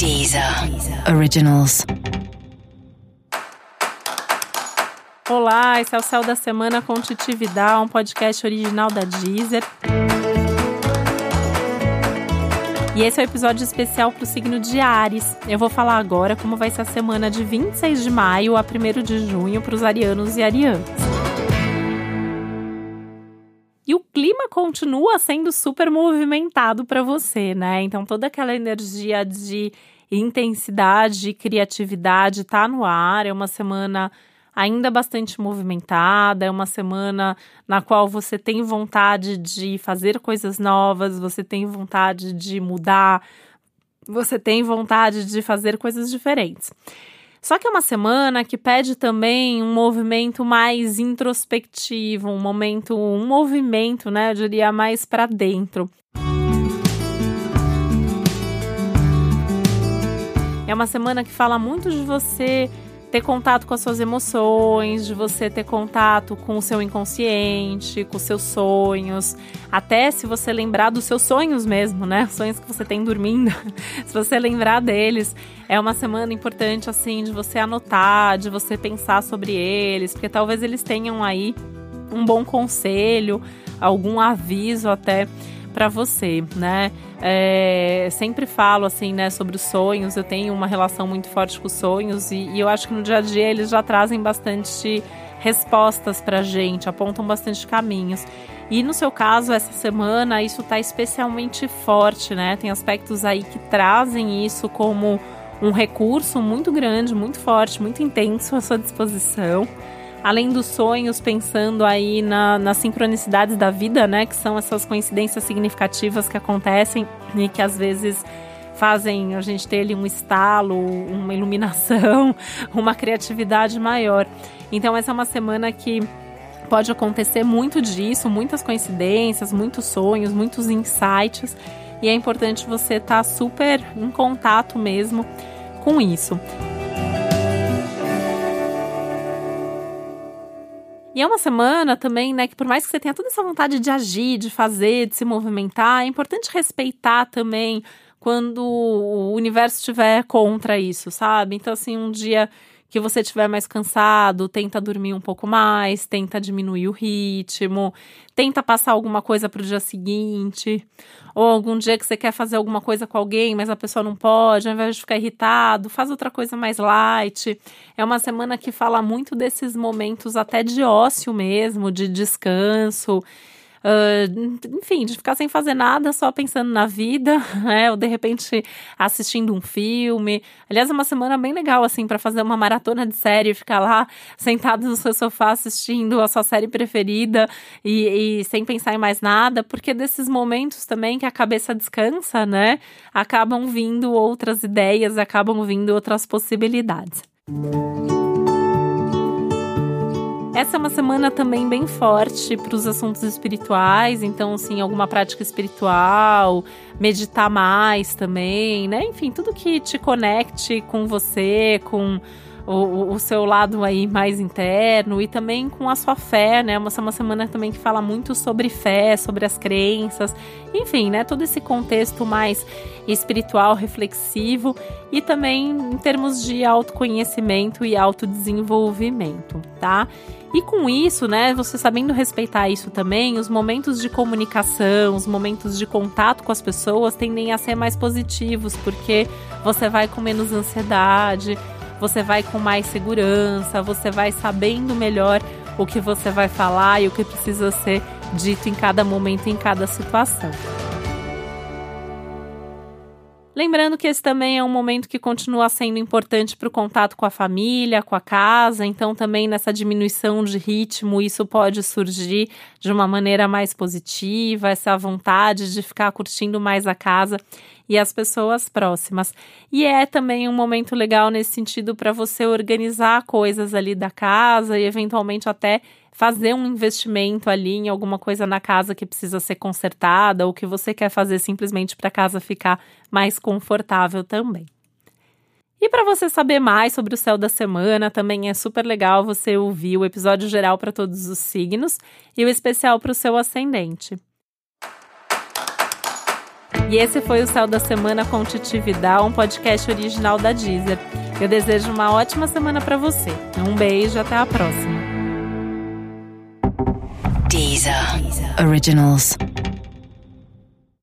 Deezer Originals. Olá, esse é o Céu da Semana com Titi Vidal, um podcast original da Deezer. E esse é o um episódio especial para o signo de Ares. Eu vou falar agora como vai ser a semana de 26 de maio a 1 de junho para os arianos e arianas. E o clima continua sendo super movimentado para você, né? Então toda aquela energia de intensidade criatividade tá no ar. É uma semana ainda bastante movimentada, é uma semana na qual você tem vontade de fazer coisas novas, você tem vontade de mudar, você tem vontade de fazer coisas diferentes. Só que é uma semana que pede também um movimento mais introspectivo, um momento, um movimento, né, eu diria mais para dentro. É uma semana que fala muito de você ter contato com as suas emoções, de você ter contato com o seu inconsciente, com os seus sonhos, até se você lembrar dos seus sonhos mesmo, né? Sonhos que você tem dormindo, se você lembrar deles, é uma semana importante assim de você anotar, de você pensar sobre eles, porque talvez eles tenham aí um bom conselho, algum aviso até para você, né? É, sempre falo assim, né, sobre os sonhos. Eu tenho uma relação muito forte com os sonhos e, e eu acho que no dia a dia eles já trazem bastante respostas para gente, apontam bastante caminhos. E no seu caso, essa semana, isso está especialmente forte, né? Tem aspectos aí que trazem isso como um recurso muito grande, muito forte, muito intenso à sua disposição além dos sonhos, pensando aí na, nas sincronicidades da vida, né? Que são essas coincidências significativas que acontecem e que às vezes fazem a gente ter ali um estalo, uma iluminação, uma criatividade maior. Então essa é uma semana que pode acontecer muito disso, muitas coincidências, muitos sonhos, muitos insights, e é importante você estar tá super em contato mesmo com isso. E é uma semana também, né, que por mais que você tenha toda essa vontade de agir, de fazer, de se movimentar, é importante respeitar também quando o universo estiver contra isso, sabe? Então, assim, um dia que você estiver mais cansado, tenta dormir um pouco mais, tenta diminuir o ritmo, tenta passar alguma coisa para o dia seguinte, ou algum dia que você quer fazer alguma coisa com alguém, mas a pessoa não pode, ao invés de ficar irritado, faz outra coisa mais light. É uma semana que fala muito desses momentos até de ócio mesmo, de descanso. Uh, enfim, de ficar sem fazer nada, só pensando na vida, né? Ou de repente assistindo um filme. Aliás, é uma semana bem legal, assim, para fazer uma maratona de série, ficar lá sentado no seu sofá assistindo a sua série preferida e, e sem pensar em mais nada, porque desses momentos também que a cabeça descansa, né? Acabam vindo outras ideias, acabam vindo outras possibilidades. Essa é uma semana também bem forte para os assuntos espirituais, então, assim, alguma prática espiritual, meditar mais também, né? Enfim, tudo que te conecte com você, com o, o, seu lado aí mais interno e também com a sua fé, né? Essa é uma semana também que fala muito sobre fé, sobre as crenças, enfim, né? Todo esse contexto mais espiritual, reflexivo e também em termos de autoconhecimento e autodesenvolvimento, tá? E com isso, né, você sabendo respeitar isso também, os momentos de comunicação, os momentos de contato com as pessoas tendem a ser mais positivos, porque você vai com menos ansiedade, você vai com mais segurança, você vai sabendo melhor o que você vai falar e o que precisa ser dito em cada momento, em cada situação. Lembrando que esse também é um momento que continua sendo importante para o contato com a família, com a casa, então também nessa diminuição de ritmo, isso pode surgir de uma maneira mais positiva, essa vontade de ficar curtindo mais a casa e as pessoas próximas. E é também um momento legal nesse sentido para você organizar coisas ali da casa e eventualmente até fazer um investimento ali em alguma coisa na casa que precisa ser consertada ou que você quer fazer simplesmente para a casa ficar mais confortável também. E para você saber mais sobre o céu da semana, também é super legal você ouvir o episódio geral para todos os signos e o especial para o seu ascendente. E esse foi o Céu da Semana com Titividade, um podcast original da Deezer. Eu desejo uma ótima semana para você. Um beijo, até a próxima. Deezer. Originals.